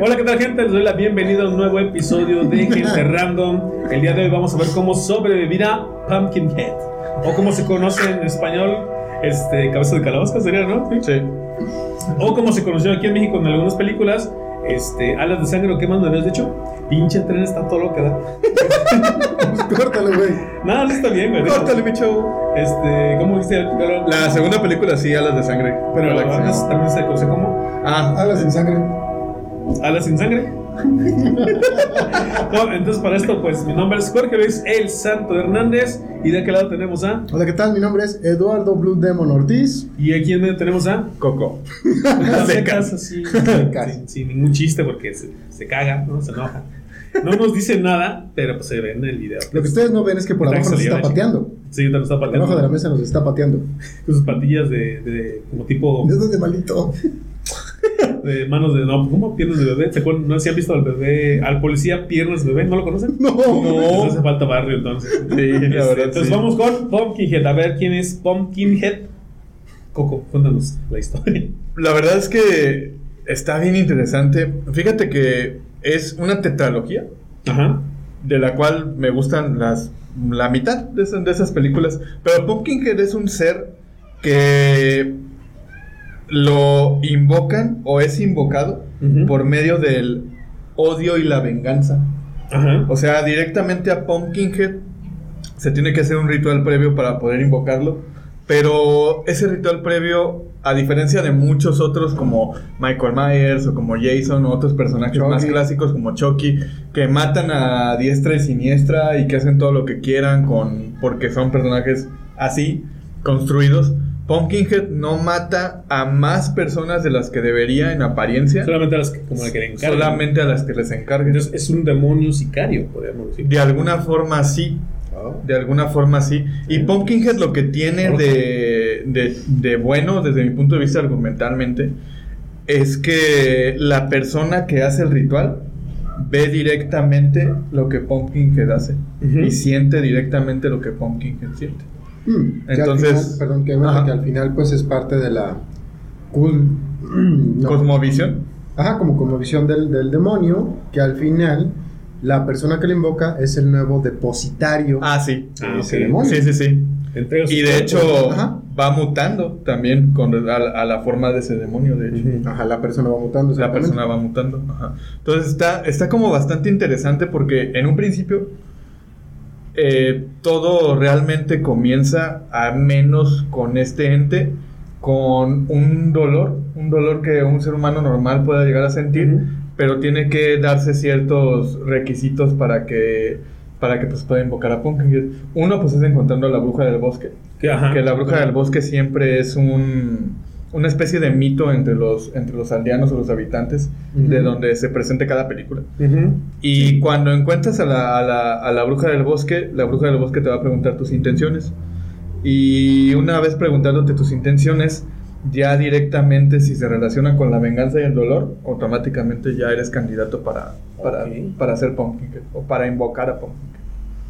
Hola, ¿qué tal gente? Les doy la bienvenida a un nuevo episodio de Gente Random. El día de hoy vamos a ver cómo sobrevivir a Pumpkinhead. O como se conoce en español, este, cabeza de calabaza sería, ¿no? Sí. O como se conoció aquí en México en algunas películas, este, alas de sangre, ¿o qué más me habías dicho? Pinche tren está todo lo que da. Córtale, güey. Nada, eso está bien, güey. Córtale, mi chavo. Este, ¿cómo viste el pero, La segunda película sí, Alas de Sangre. pero la la acción. también se conoce como Ah, Alas sin sangre. Alas sin sangre. no, entonces para esto, pues mi nombre es Jorge Luis El Santo Hernández. Y de aquel lado tenemos a. Hola, ¿qué tal? Mi nombre es Eduardo Blue Demon Ortiz. Y aquí en medio tenemos a. Coco. Las Secas. así, sin, sin ningún chiste porque se, se caga, ¿no? Se enoja. No nos dice nada, pero pues se ve en el video. Lo que ustedes no ven es que por abajo nos está lleva, pateando. Sí, lo está Por pateando. abajo de la mesa nos está pateando. Con sus patillas de, de como tipo Dedos de malito. De manos de no, ¿cómo? Piernas de bebé. ¿Se acuerdan? No si han visto al bebé, al policía piernas de bebé, ¿no lo conocen? No. Les hace falta barrio entonces. Sí, la Este, verdad, entonces sí. vamos con Pumpkinhead. A ver quién es Pumpkinhead. Coco, cuéntanos la historia. La verdad es que está bien interesante. Fíjate que es una tetralogía Ajá. de la cual me gustan las la mitad de esas, de esas películas. Pero Pumpkinhead es un ser que lo invocan o es invocado por medio del odio y la venganza. O sea, directamente a Pumpkinhead se tiene que hacer un ritual previo para poder invocarlo. Pero ese ritual previo, a diferencia de muchos otros como Michael Myers o como Jason o otros personajes Chucky. más clásicos como Chucky, que matan a diestra y siniestra y que hacen todo lo que quieran con porque son personajes así construidos, Pumpkinhead no mata a más personas de las que debería en apariencia, Solamente a las que, como la que le encargan. solamente a las que les encarguen. Entonces es un demonio sicario, podríamos decir. De alguna forma sí, de alguna forma sí. Y Pumpkinhead lo que tiene de, de, de bueno, desde mi punto de vista argumentalmente, es que la persona que hace el ritual ve directamente lo que Pumpkinhead hace y siente directamente lo que Pumpkinhead siente. Mm, que al Entonces- final- perdón, que, bueno, que al final pues es parte de la cul- no. Cosmovisión. Ajá, como como visión del, del demonio, que al final la persona que le invoca es el nuevo depositario Ah, sí. Ah, de ese ok. demonio. Sí, sí, sí. Entrega Y de hecho Ajá. va mutando también con, a, a la forma de ese demonio, de hecho. Ajá, la persona va mutando. la persona va mutando. ajá. Entonces está, está como bastante interesante porque en un principio eh, todo realmente comienza a menos con este ente, con un dolor, un dolor que un ser humano normal pueda llegar a sentir, pero tiene que darse ciertos requisitos para que para que pues, pueda invocar a Pumpkinhead. Uno pues es encontrando a la bruja del bosque. Ajá. Que la bruja del bosque siempre es un, una especie de mito entre los, entre los aldeanos o los habitantes, Ujú. de donde se presente cada película. Ujú. Y cuando encuentras a la, a, la, a la bruja del bosque, la bruja del bosque te va a preguntar tus intenciones. Y una vez preguntándote tus intenciones, ya directamente si se relaciona con la venganza y el dolor, automáticamente ya eres candidato para, para, Ok. para hacer Pumpkinhead o para invocar a Pumpkinhead.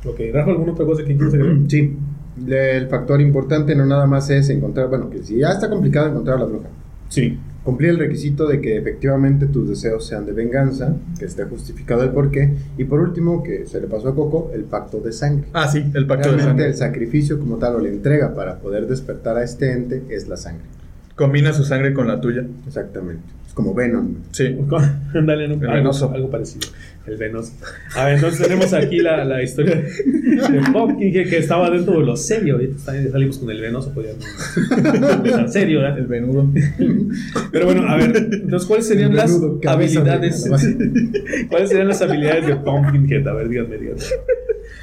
Ok, Rafa, ¿alguna otra cosa que quieras agregar? Sí, el factor importante no nada más es encontrar, bueno, que si ya está complicado encontrar a la bruja, Sí. cumplir el requisito de que efectivamente tus deseos sean de venganza, que esté justificado el porqué, y por último, que se le pasó a Coco, el pacto de sangre. Ah, sí, el pacto de sangre. el sacrificio como tal o la entrega para poder despertar a este ente es la sangre. Combina su sangre con la tuya. Exactamente. Es como Venom. Sí. Dale, ¿no? El algo, venoso. algo parecido. El venoso. A ver, entonces tenemos aquí la, la historia de Pumpkinhead que estaba dentro de lo serio. Ahorita salimos con el venoso, podíamos tan serio, ¿verdad? El venudo. Pero bueno, a ver, entonces, ¿cuáles serían las habilidades? ¿Cuáles serían las habilidades de Pumpkinhead? A ver, díganme, díganme.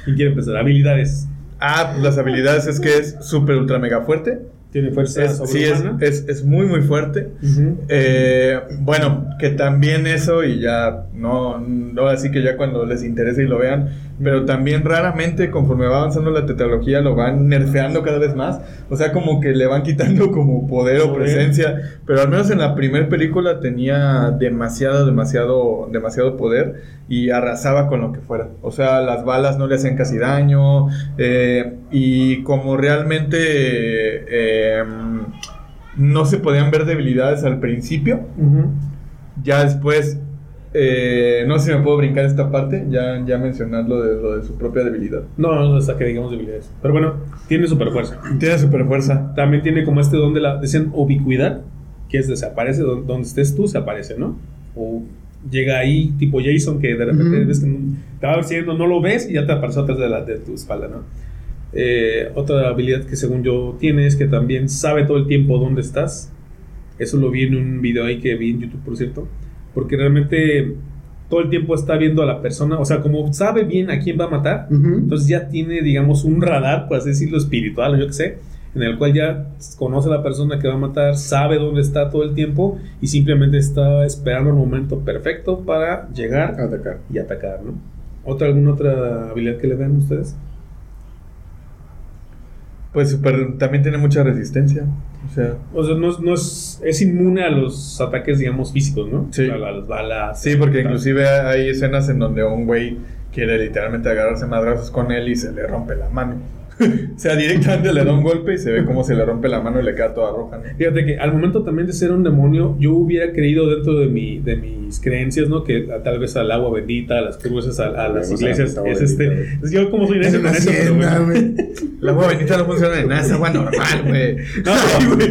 ¿Quién quiere empezar? Habilidades. Ah, pues las habilidades es que es súper ultra mega fuerte. Tiene fuerza Es- sí, es, es, es muy, muy fuerte. Eh, bueno, que también eso, y ya no, no así que ya cuando les interese y lo vean, pero también raramente conforme va avanzando la tetralogía lo van nerfeando cada vez más. O sea, como que le van quitando como poder o presencia. Pero al menos en la primera película tenía demasiado, demasiado, demasiado poder y arrasaba con lo que fuera. O sea, las balas no le hacían casi daño. eh, y como realmente eh, no se podían ver debilidades al principio, ya después eh, no sé si me puedo brincar esta parte, ya, ya mencionar lo de, lo de su propia debilidad. No, no hasta que digamos debilidades. Pero bueno, tiene super fuerza. Tiene super fuerza. También tiene como este don de la, decían, ubicuidad, que es desaparece, donde, donde estés tú, se aparece, ¿no? O llega ahí, tipo Jason, que de repente Ujú. ves que te va persiguiendo, no lo ves y ya te apareció atrás de, la, de tu espalda, ¿no? Eh, otra habilidad que según yo tiene es que también sabe todo el tiempo dónde estás. Eso lo vi en un video ahí que vi en YouTube, por cierto. Porque realmente todo el tiempo está viendo a la persona, o sea, como sabe bien a quién va a matar, Ujú. entonces ya tiene, digamos, un radar, por así decirlo, espiritual, yo qué sé, en el cual ya conoce a la persona que va a matar, sabe dónde está todo el tiempo y simplemente está esperando el momento perfecto para llegar Atacar. y atacar, ¿no? ¿Otra, ¿Alguna otra habilidad que le vean ustedes? Pues super, también tiene mucha resistencia. O sea, O sea, no, es- no es, es inmune a los ataques, digamos, físicos, ¿no? Sí. A, las balas. sí, porque inclusive hay escenas en donde un güey quiere literalmente agarrarse madrazos con él y se le rompe la mano. o sea, directamente le da un golpe y se ve cómo se le rompe la mano y le queda toda roja. ¿no? Fíjate que al momento también de ser un demonio, yo hubiera creído dentro de, mi, de mis creencias, ¿no? Que a- tal vez al agua bendita, a las cruces, a, a las Vamos a la iglesias, es bendita, este. es yo como soy Es necio con eso, pero bueno. La agua bendita no funciona de nada, es agua normal, güey. No,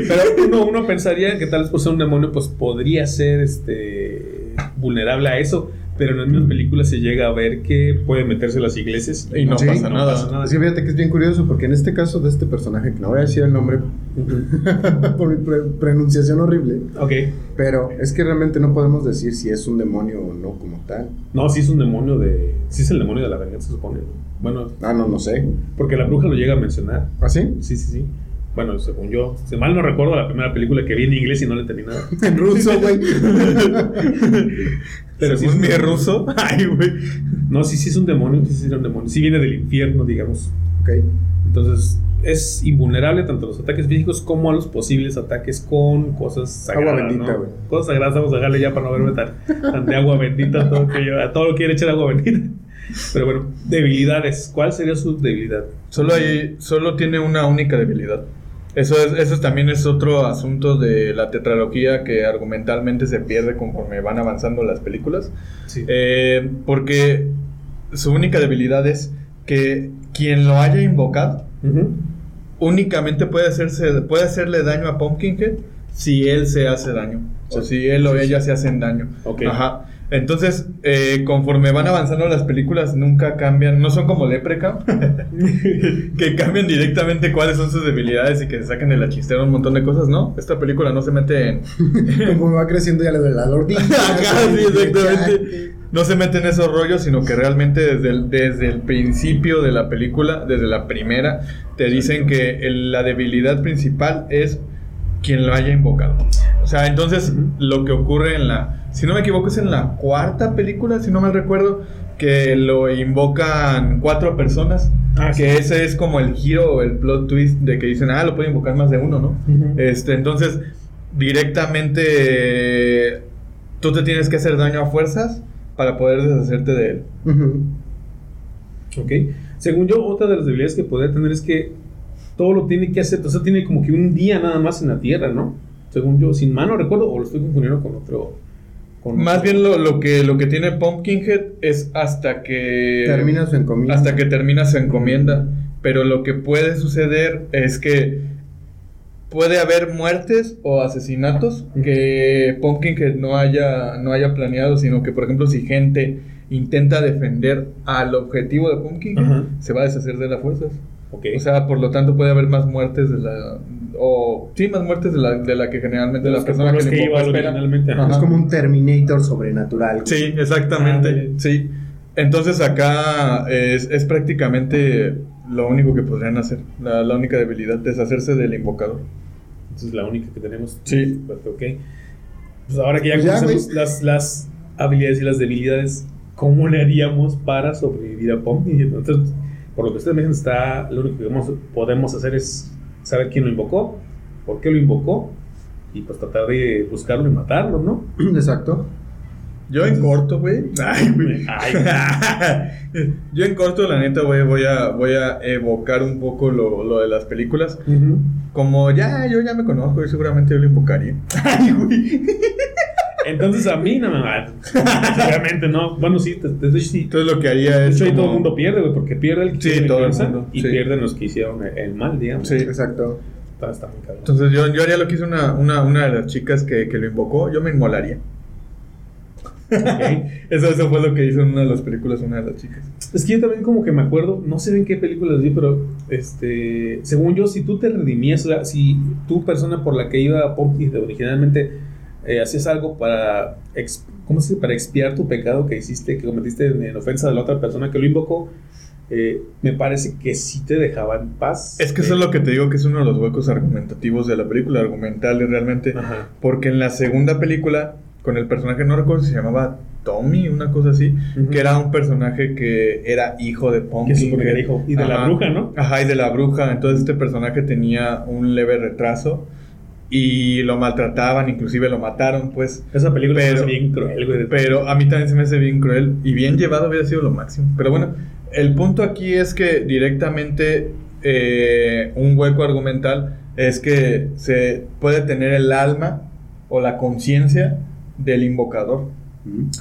pero uno, uno pensaría que tal vez por ser un demonio, pues podría ser este vulnerable a eso. Pero en las mismas películas se llega a ver que puede meterse a las iglesias Y no Sí, pasa no nada. pasa nada. Que fíjate que es bien curioso porque en este caso de este personaje, que no voy a decir el nombre por mi pre- pronunciación horrible, Ok. pero es que realmente no podemos decir si es un demonio o no como tal. No, sí es un demonio de. Sí es el demonio de la venganza, se supone. Bueno, Ah, no, no sé. porque la bruja lo llega a mencionar. ¿Ah, sí? Sí, sí, sí. Bueno, según yo, si mal no recuerdo la primera película que vi en inglés y no le entendí nada. En ruso, güey. Pero Según es un- ruso. Ay, güey. No, sí, sí es un demonio, sí, sí es un demonio. Sí viene del infierno, digamos. ok. Entonces, es invulnerable tanto a los ataques físicos como a los posibles ataques con cosas sagradas. Agua bendita, ¿no? güey. Cosas sagradas, vamos a dejarle ya para no verme tan, tan de agua bendita, todo, que yo- a todo lo que quiere echar agua bendita. Pero bueno, debilidades. ¿Cuál sería su debilidad? Solo, hay, solo tiene una única debilidad. Eso, es, eso también es otro asunto de la tetralogía que argumentalmente se pierde conforme van avanzando las películas. Sí. Eh, porque su única debilidad es que quien lo haya invocado únicamente puede, hacerse, puede hacerle daño a Pumpkinhead si él se hace daño. O si él o ella se hacen daño. Ajá. Entonces, eh, conforme van avanzando las películas, nunca cambian. No son como Leprechaun, que cambian directamente cuáles son sus debilidades y que se saquen de la chistera un montón de cosas, ¿no? Esta película no se mete en. Como va creciendo ya le duele la sí, exactamente. No se mete en esos rollos, sino que realmente desde el, desde el principio de la película, desde la primera, te dicen que el- la debilidad principal es quien lo haya invocado. O sea, entonces lo que ocurre en la, si no me equivoco, es en la cuarta película, si no mal recuerdo, que lo invocan cuatro personas. Ah, sí. que ese es como el giro o el plot twist de que dicen, ah, lo puede invocar más de uno, ¿no? Este, entonces, directamente tú te tienes que hacer daño a fuerzas para poder deshacerte de él. Ujú. Ok. Según yo, otra de las debilidades que podría tener es que todo lo tiene que hacer, o sea, tiene como que un día nada más en la Tierra, ¿no? Según yo, sin mano recuerdo, o lo estoy confundiendo con otro. Con Más otro- bien lo, lo que, lo que tiene Pumpkinhead es hasta que... Termina su encomienda. Hasta que termina su encomienda. Pero lo que puede suceder es que puede haber muertes o asesinatos que Pumpkinhead no haya, no haya planeado, sino que, por ejemplo, si gente intenta defender al objetivo de Pumpkinhead, Ajá. se va a deshacer de las fuerzas. O sea, por lo tanto puede haber más muertes de la... O sí, más muertes de la, de la que generalmente De la persona que, que espera. Es como un Terminator sobrenatural. Sí, exactamente. Ah, sí. Entonces acá es, es prácticamente lo único que podrían hacer. La, la única debilidad, deshacerse del invocador. Esa es la única que tenemos. Sí. Ok. Pues ahora que ya Pues ya, conocemos las, las habilidades y las debilidades, ¿cómo le haríamos para sobrevivir a Pumpkin? Entonces, por lo que ustedes me dicen, está, lo único que podemos hacer es saber quién lo invocó, por qué lo invocó, y pues tratar de buscarlo y matarlo, ¿no? Exacto. Yo en corto, güey. Ay, güey. Yo en corto, la neta, güey, voy a, voy a evocar un poco lo, lo de las películas. Como ya, yo ya me conozco y seguramente yo lo invocaría. Ay, güey. Entonces a mí no me va. Obviamente no. Bueno, sí, te, te, sí. Entonces lo que haría De es. hecho, ahí todo el mundo pierde, güey, porque pierde el que Sí, todo el mundo, y sí. pierden los que hicieron el, el mal, digamos. Sí. Exacto. Está, está muy cabrón. Entonces yo, yo haría lo que hizo una, una, una de las chicas que, que lo invocó, yo me inmolaría. Ok. Eso, eso fue lo que hizo en una de las películas una de las chicas. Es que yo también como que me acuerdo, no sé en qué películas vi, pero este, según yo, si tú te redimías, o sea, si tu persona por la que iba a Pumpkin originalmente eh, hacías algo para, ¿cómo se dice? Para expiar tu pecado que hiciste, que cometiste en, en ofensa de la otra persona que lo invocó, eh, me parece que sí te dejaba en paz. Es que eso es lo que te digo que es uno de los huecos argumentativos de la película, argumentales realmente. Ajá. Porque en la segunda película, con el personaje, no recuerdo si se llamaba Tommy, una cosa así, que era un personaje que era hijo de Pumpkin. Que era hijo. Y de la bruja, ¿no? Ajá, y de la bruja. Entonces este personaje tenía un leve retraso y lo maltrataban, inclusive lo mataron, pues. Esa película Pero- es bien cruel, güey. Pero a mí también se me hace bien cruel y bien llevado hubiera sido lo máximo. Pero bueno, el punto aquí es que directamente eh, un hueco argumental es que se puede tener el alma o la conciencia del invocador.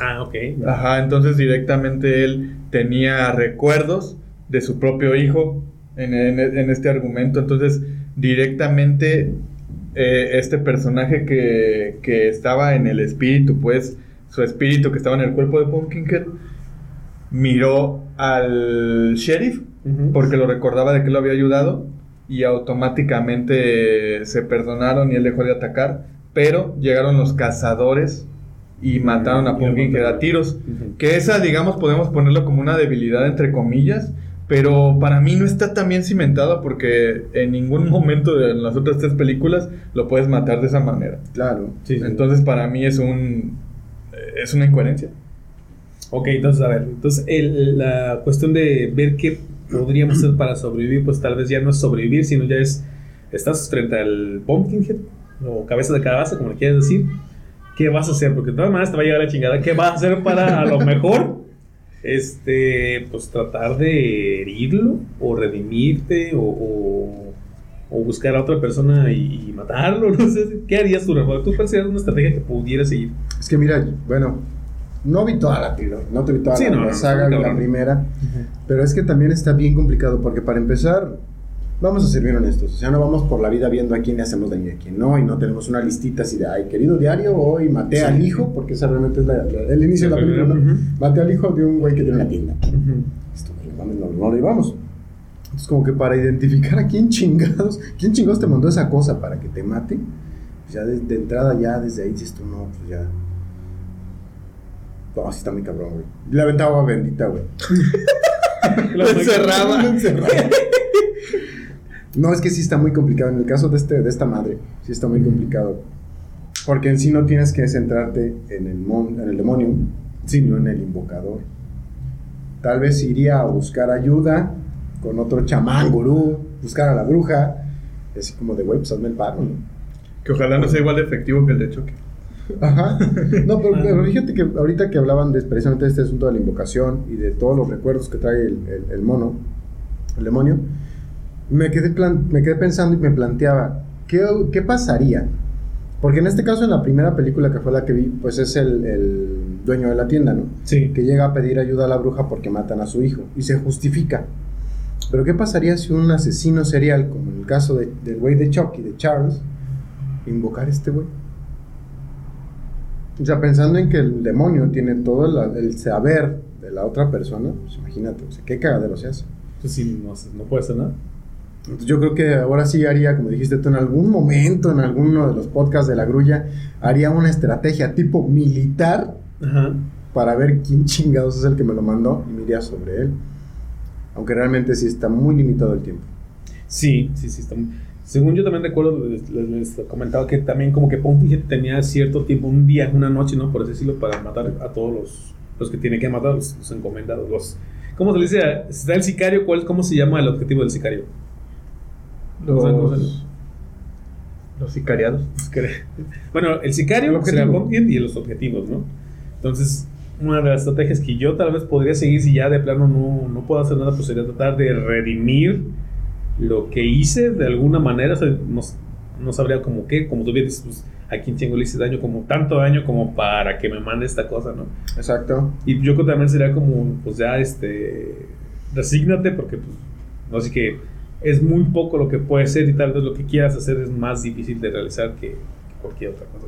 Ah, ok. Ajá, entonces directamente él tenía recuerdos de su propio hijo en, en- en este argumento. Entonces directamente eh, este personaje que, que estaba en el espíritu, pues su espíritu que estaba en el cuerpo de Pumpkinhead, miró al sheriff porque lo recordaba de que lo había ayudado y automáticamente se perdonaron y él dejó de atacar, pero llegaron los cazadores y mataron a Pumpkinhead a tiros. Que esa, digamos, podemos ponerlo como una debilidad entre comillas, pero para mí no está tan bien cimentada porque en ningún momento de las otras tres películas lo puedes matar de esa manera. Claro. Sí, sí. Entonces para mí es un es una incoherencia. Ok, entonces, a ver, entonces el- la cuestión de ver qué podríamos hacer para sobrevivir, pues tal vez ya no es sobrevivir, sino ya es, estás frente al Pumpkinhead, o cabeza de calabaza, como le quieras decir, ¿qué vas a hacer? Porque de todas maneras te va a llegar la chingada, ¿qué vas a hacer para a lo mejor, este, pues tratar de herirlo, o redimirte, o, o, o buscar a otra persona y, y matarlo, no sé, ¿qué harías tú, Rafa? ¿Tú cuál sería una estrategia que pudieras seguir? Es que mira, bueno, no vi toda la trilogía, no te vi toda Sí, la, no, la no, saga, vi la primera, pero es que también está bien complicado porque para empezar, vamos a ser bien honestos, o sea, no vamos por la vida viendo a quién le hacemos daño y a quién no, y no tenemos una listita así de, ay, querido diario, hoy maté Sí. al hijo, porque esa realmente es la- la- el inicio de la película, ¿no? Ujú. Maté al hijo de un güey que tiene una tienda. Ujú. Esto, no, mames, no, no lo llevamos. Entonces, como que para identificar a quién chingados, quién chingados te mandó esa cosa para que te mate, pues ya de, de entrada, ya desde ahí dices tú, no, pues ya. No, sí está muy cabrón, güey. La aventaba bendita, güey. La encerraba. La encerraba. No, es que sí está muy complicado. En el caso de, este, de esta madre, sí está muy complicado. Porque en sí no tienes que centrarte en el, mon- en el demonio, sino en el invocador. Tal vez iría a buscar ayuda con otro chamán, gurú, buscar a la bruja. Así como de, güey, pues hazme el paro, ¿no? Que ojalá no sea igual de efectivo que el de choque. Ajá. No, pero, pero fíjate que ahorita que hablaban de, precisamente de este asunto de la invocación y de todos los recuerdos que trae el, el- el mono, el demonio, me quedé, plan- me quedé pensando y me planteaba, ¿qué, qué pasaría? Porque en este caso, en la primera película que fue la que vi, pues es el, el dueño de la tienda, ¿no? Sí. Que llega a pedir ayuda a la bruja porque matan a su hijo y se justifica. Pero ¿qué pasaría si un asesino serial, como en el caso de- del güey de Chucky, de Charles, invocar a este güey? O sea, pensando en que el demonio tiene todo la- el saber de la otra persona, pues imagínate, o sea, qué cagadero se hace. Pues sí, no, no puede ser nada. Yo creo que ahora sí haría, como dijiste tú, en algún momento, en alguno de los podcasts de la grulla, haría una estrategia tipo militar Ajá. para ver quién chingados es el que me lo mandó y me iría sobre él. Aunque realmente sí está muy limitado el tiempo. Sí, sí, sí. Está muy- Según yo también recuerdo, les, les- les comentaba que también como que Pumpkinhead tenía cierto tiempo, un día, una noche, ¿no? Por así decirlo, para matar a todos los, los que tiene que matar, los, los encomendados. Los, ¿Cómo se le dice? ¿Está el sicario? ¿Cuál, ¿Cómo se llama el objetivo del sicario? ¿Cómo se- cómo se- Los, los sicariados. Bueno, el sicario objetivo. Pumpkinhead y los objetivos, ¿no? Entonces, una de las estrategias que yo tal vez podría seguir si ya de plano no, no puedo hacer nada, pues sería tratar de redimir lo que hice de alguna manera. O sea, no, no sabría como qué, como tú bien dices, pues, a quien tengo le hice daño, como tanto daño como para que me mande esta cosa, ¿no? Exacto. Y yo creo que también sería como, pues ya, este, resígnate porque, pues, no sé que es muy poco lo que puede ser y tal vez lo que quieras hacer es más difícil de realizar que cualquier otra cosa.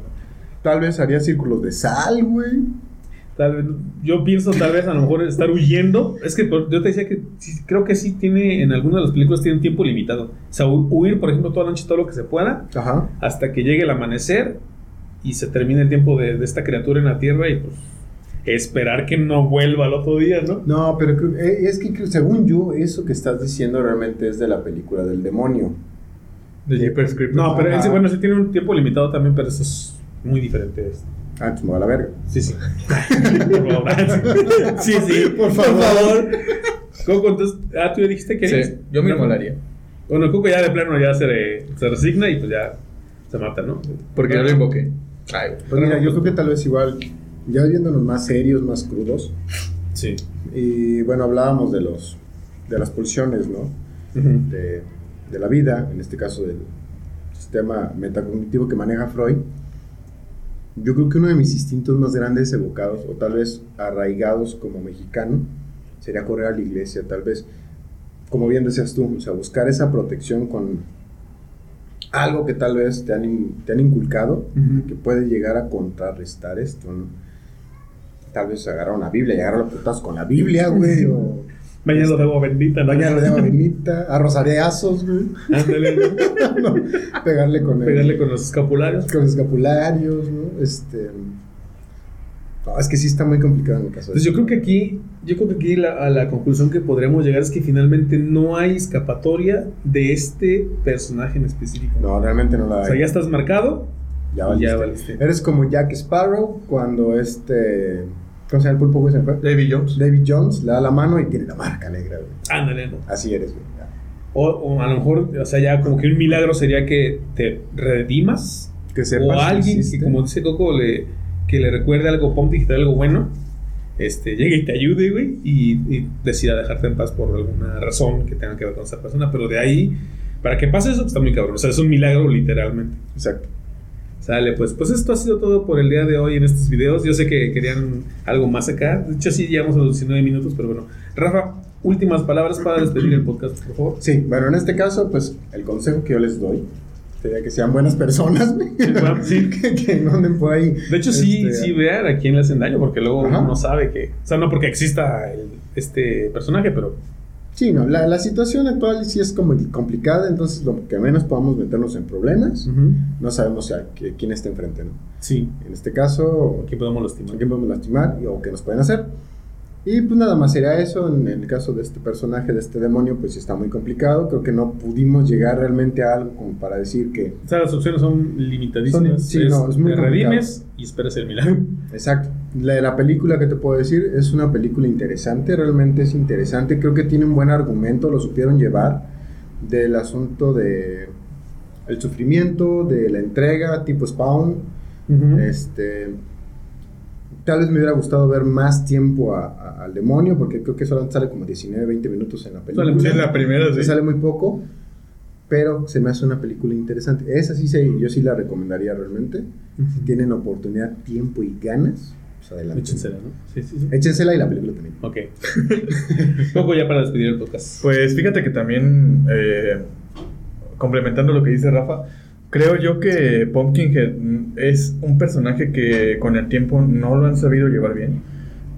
Tal vez haría círculos de sal, güey. Tal vez, yo pienso tal vez a lo mejor estar huyendo. Es que yo te decía que sí, creo que sí tiene, en algunas de las películas tiene un tiempo limitado. O sea, hu- huir, por ejemplo, toda la noche todo lo que se pueda Ajá. hasta que llegue el amanecer y se termine el tiempo de, de esta criatura en la tierra y pues esperar que no vuelva al otro día, ¿no? No, pero creo- eh, es que según yo, eso que estás diciendo realmente es de la película del demonio. De Jeepers Creepers. No, pero ese, bueno, sí tiene un tiempo limitado también, pero eso es muy diferente. de esto. Ah, pues me va a la verga. Sí, sí. por favor. Sí, sí, Por favor. Coco, entonces, ah, tú ya dijiste que... Sí, yo me inmolaría. Bueno, Coco ya de plano ya se, se resigna y pues ya se mata, ¿no? Porque ya lo invoqué. Ay. Pues mira, yo creo que tal vez igual, ya viéndonos más serios, más crudos, Sí. y bueno, hablábamos de los de las pulsiones, ¿no? De, de la vida, en este caso del sistema metacognitivo que maneja Freud. Yo creo que uno de mis instintos más grandes evocados, o tal vez arraigados como mexicano, sería correr a la iglesia, tal vez, como bien decías tú, o sea, buscar esa protección con algo que tal vez te han, te han inculcado, que puede llegar a contrarrestar esto, ¿no? Tal vez agarrar una Biblia y agarrar los putas con la Biblia, güey, o Bañado de agua bendita, ¿no? bañarlo de agua bendita, a rosareazos, güey, Ándale, ¿no? pegarle con el- Pegarle con los escapularios. con los escapularios, ¿no? Este. No, es que sí está muy complicado en el caso. de Entonces yo creo que aquí, yo creo que aquí la, a la conclusión que podremos llegar es que finalmente no hay escapatoria de este personaje en específico. No, realmente no la O sea, hay. ya estás marcado. Ya valiste. ya valiste. Eres como Jack Sparrow cuando este. ¿Cómo se llama el pulpo, güey? Se me fue. David Jones. David Jones le da la mano y tiene la marca negra, güey. Ándale, ¿no? Así eres, güey. O, o a lo mejor, o sea, ya como que un milagro sería que te redimas. Que sepas o alguien que, como dice Coco, le, que le recuerde algo pomp y algo bueno. Este, llegue y te ayude, güey, y, y decida dejarte en paz por alguna razón que tenga que ver con esa persona. Pero de ahí, para que pase eso, pues está muy cabrón. O sea, es un milagro literalmente. Exacto. Sale, pues, pues esto ha sido todo por el día de hoy en estos videos. Yo sé que querían algo más acá. De hecho, sí llegamos a los 19 minutos, pero bueno. Rafa, últimas palabras para despedir el podcast, por favor. Sí, bueno, en este caso, pues el consejo que yo les doy sería que sean buenas personas, sí. que, que no anden por ahí. De hecho, sí, Este, sí vean a quién le hacen daño, porque luego Ajá. uno no sabe que. O sea, no porque exista el- este personaje, pero. Sí, no, la, la situación actual sí es como complicada, entonces lo que menos podamos meternos en problemas. No sabemos a qué- quién está enfrente, ¿no? Sí, En este caso, aquí podemos lastimar. a quién podemos lastimar y- o qué nos pueden hacer. Y pues nada más sería eso. En el caso de este personaje, de este demonio, pues está muy complicado. Creo que no pudimos llegar realmente a algo como para decir que. O sea, las opciones son limitadísimas. Son- sí, no, es muy te complicado. redimes y esperas el milagro. Exacto. La, la película que te puedo decir es una película interesante, realmente es interesante. Creo que tiene un buen argumento, lo supieron llevar del asunto de el sufrimiento, de la entrega, tipo Spawn. Este, tal vez me hubiera gustado ver más tiempo a- a- al demonio, porque creo que solamente sale como 19, 20 minutos en la película. Sale muy- Sí, la primera, Sí, sí. sale muy poco, pero se me hace una película interesante. Esa sí, se, yo sí la recomendaría realmente. Si tienen oportunidad, tiempo y ganas, pues adelante. Échensela, ¿no? Sí, sí, sí. Échensela y la película también. Ok. Poco ya para despedir el podcast. Pues fíjate que también, eh, complementando lo que dice Rafa, creo yo que Pumpkinhead mm, es un personaje que con el tiempo no lo han sabido llevar bien.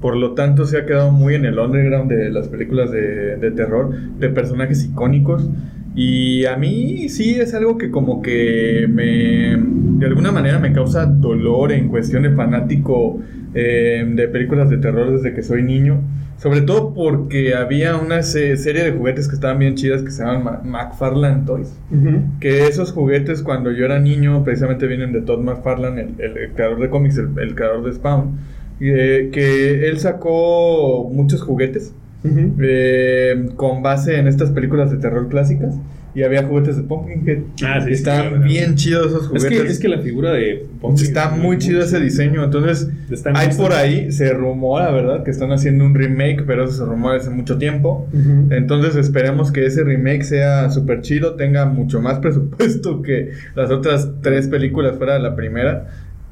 Por lo tanto, se ha quedado muy en el underground de las películas de, de terror, de personajes icónicos. Y a mí sí es algo que como que me, de alguna manera me causa dolor en cuestión de fanático eh, de películas de terror desde que soy niño. Sobre todo porque había una se- serie de juguetes que estaban bien chidas que se llaman Ma- McFarlane Toys. Que esos juguetes cuando yo era niño precisamente vienen de Todd McFarlane, el, el- el creador de cómics, el, el creador de Spawn. eh, que él sacó muchos juguetes Eh, con base en estas películas de terror clásicas. y había juguetes de Pumpkinhead. Ah, sí, sí, Están claro. bien chidos esos Es juguetes. que, es que la figura de Pumpkin Está es muy chido ese diseño. Entonces, hay por ahí, se rumora, ¿verdad? Que están haciendo un remake, pero eso se rumora hace mucho tiempo. Entonces, esperemos que ese remake sea súper chido, tenga mucho más presupuesto que las otras tres películas fuera de la primera.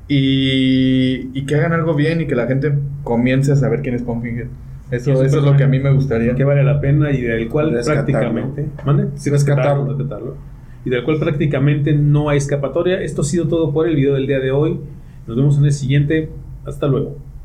Y, y que hagan algo bien y que la gente comience a saber quién es Pumpkinhead. Eso, eso es lo que a mí me gustaría. que vale la pena y del cual Rescatarlo. prácticamente. ¿Mande? Sí, rescatarlo. rescatarlo. Y del cual prácticamente no hay escapatoria. Esto ha sido todo por el video del día de hoy. Nos vemos en el siguiente. Hasta luego.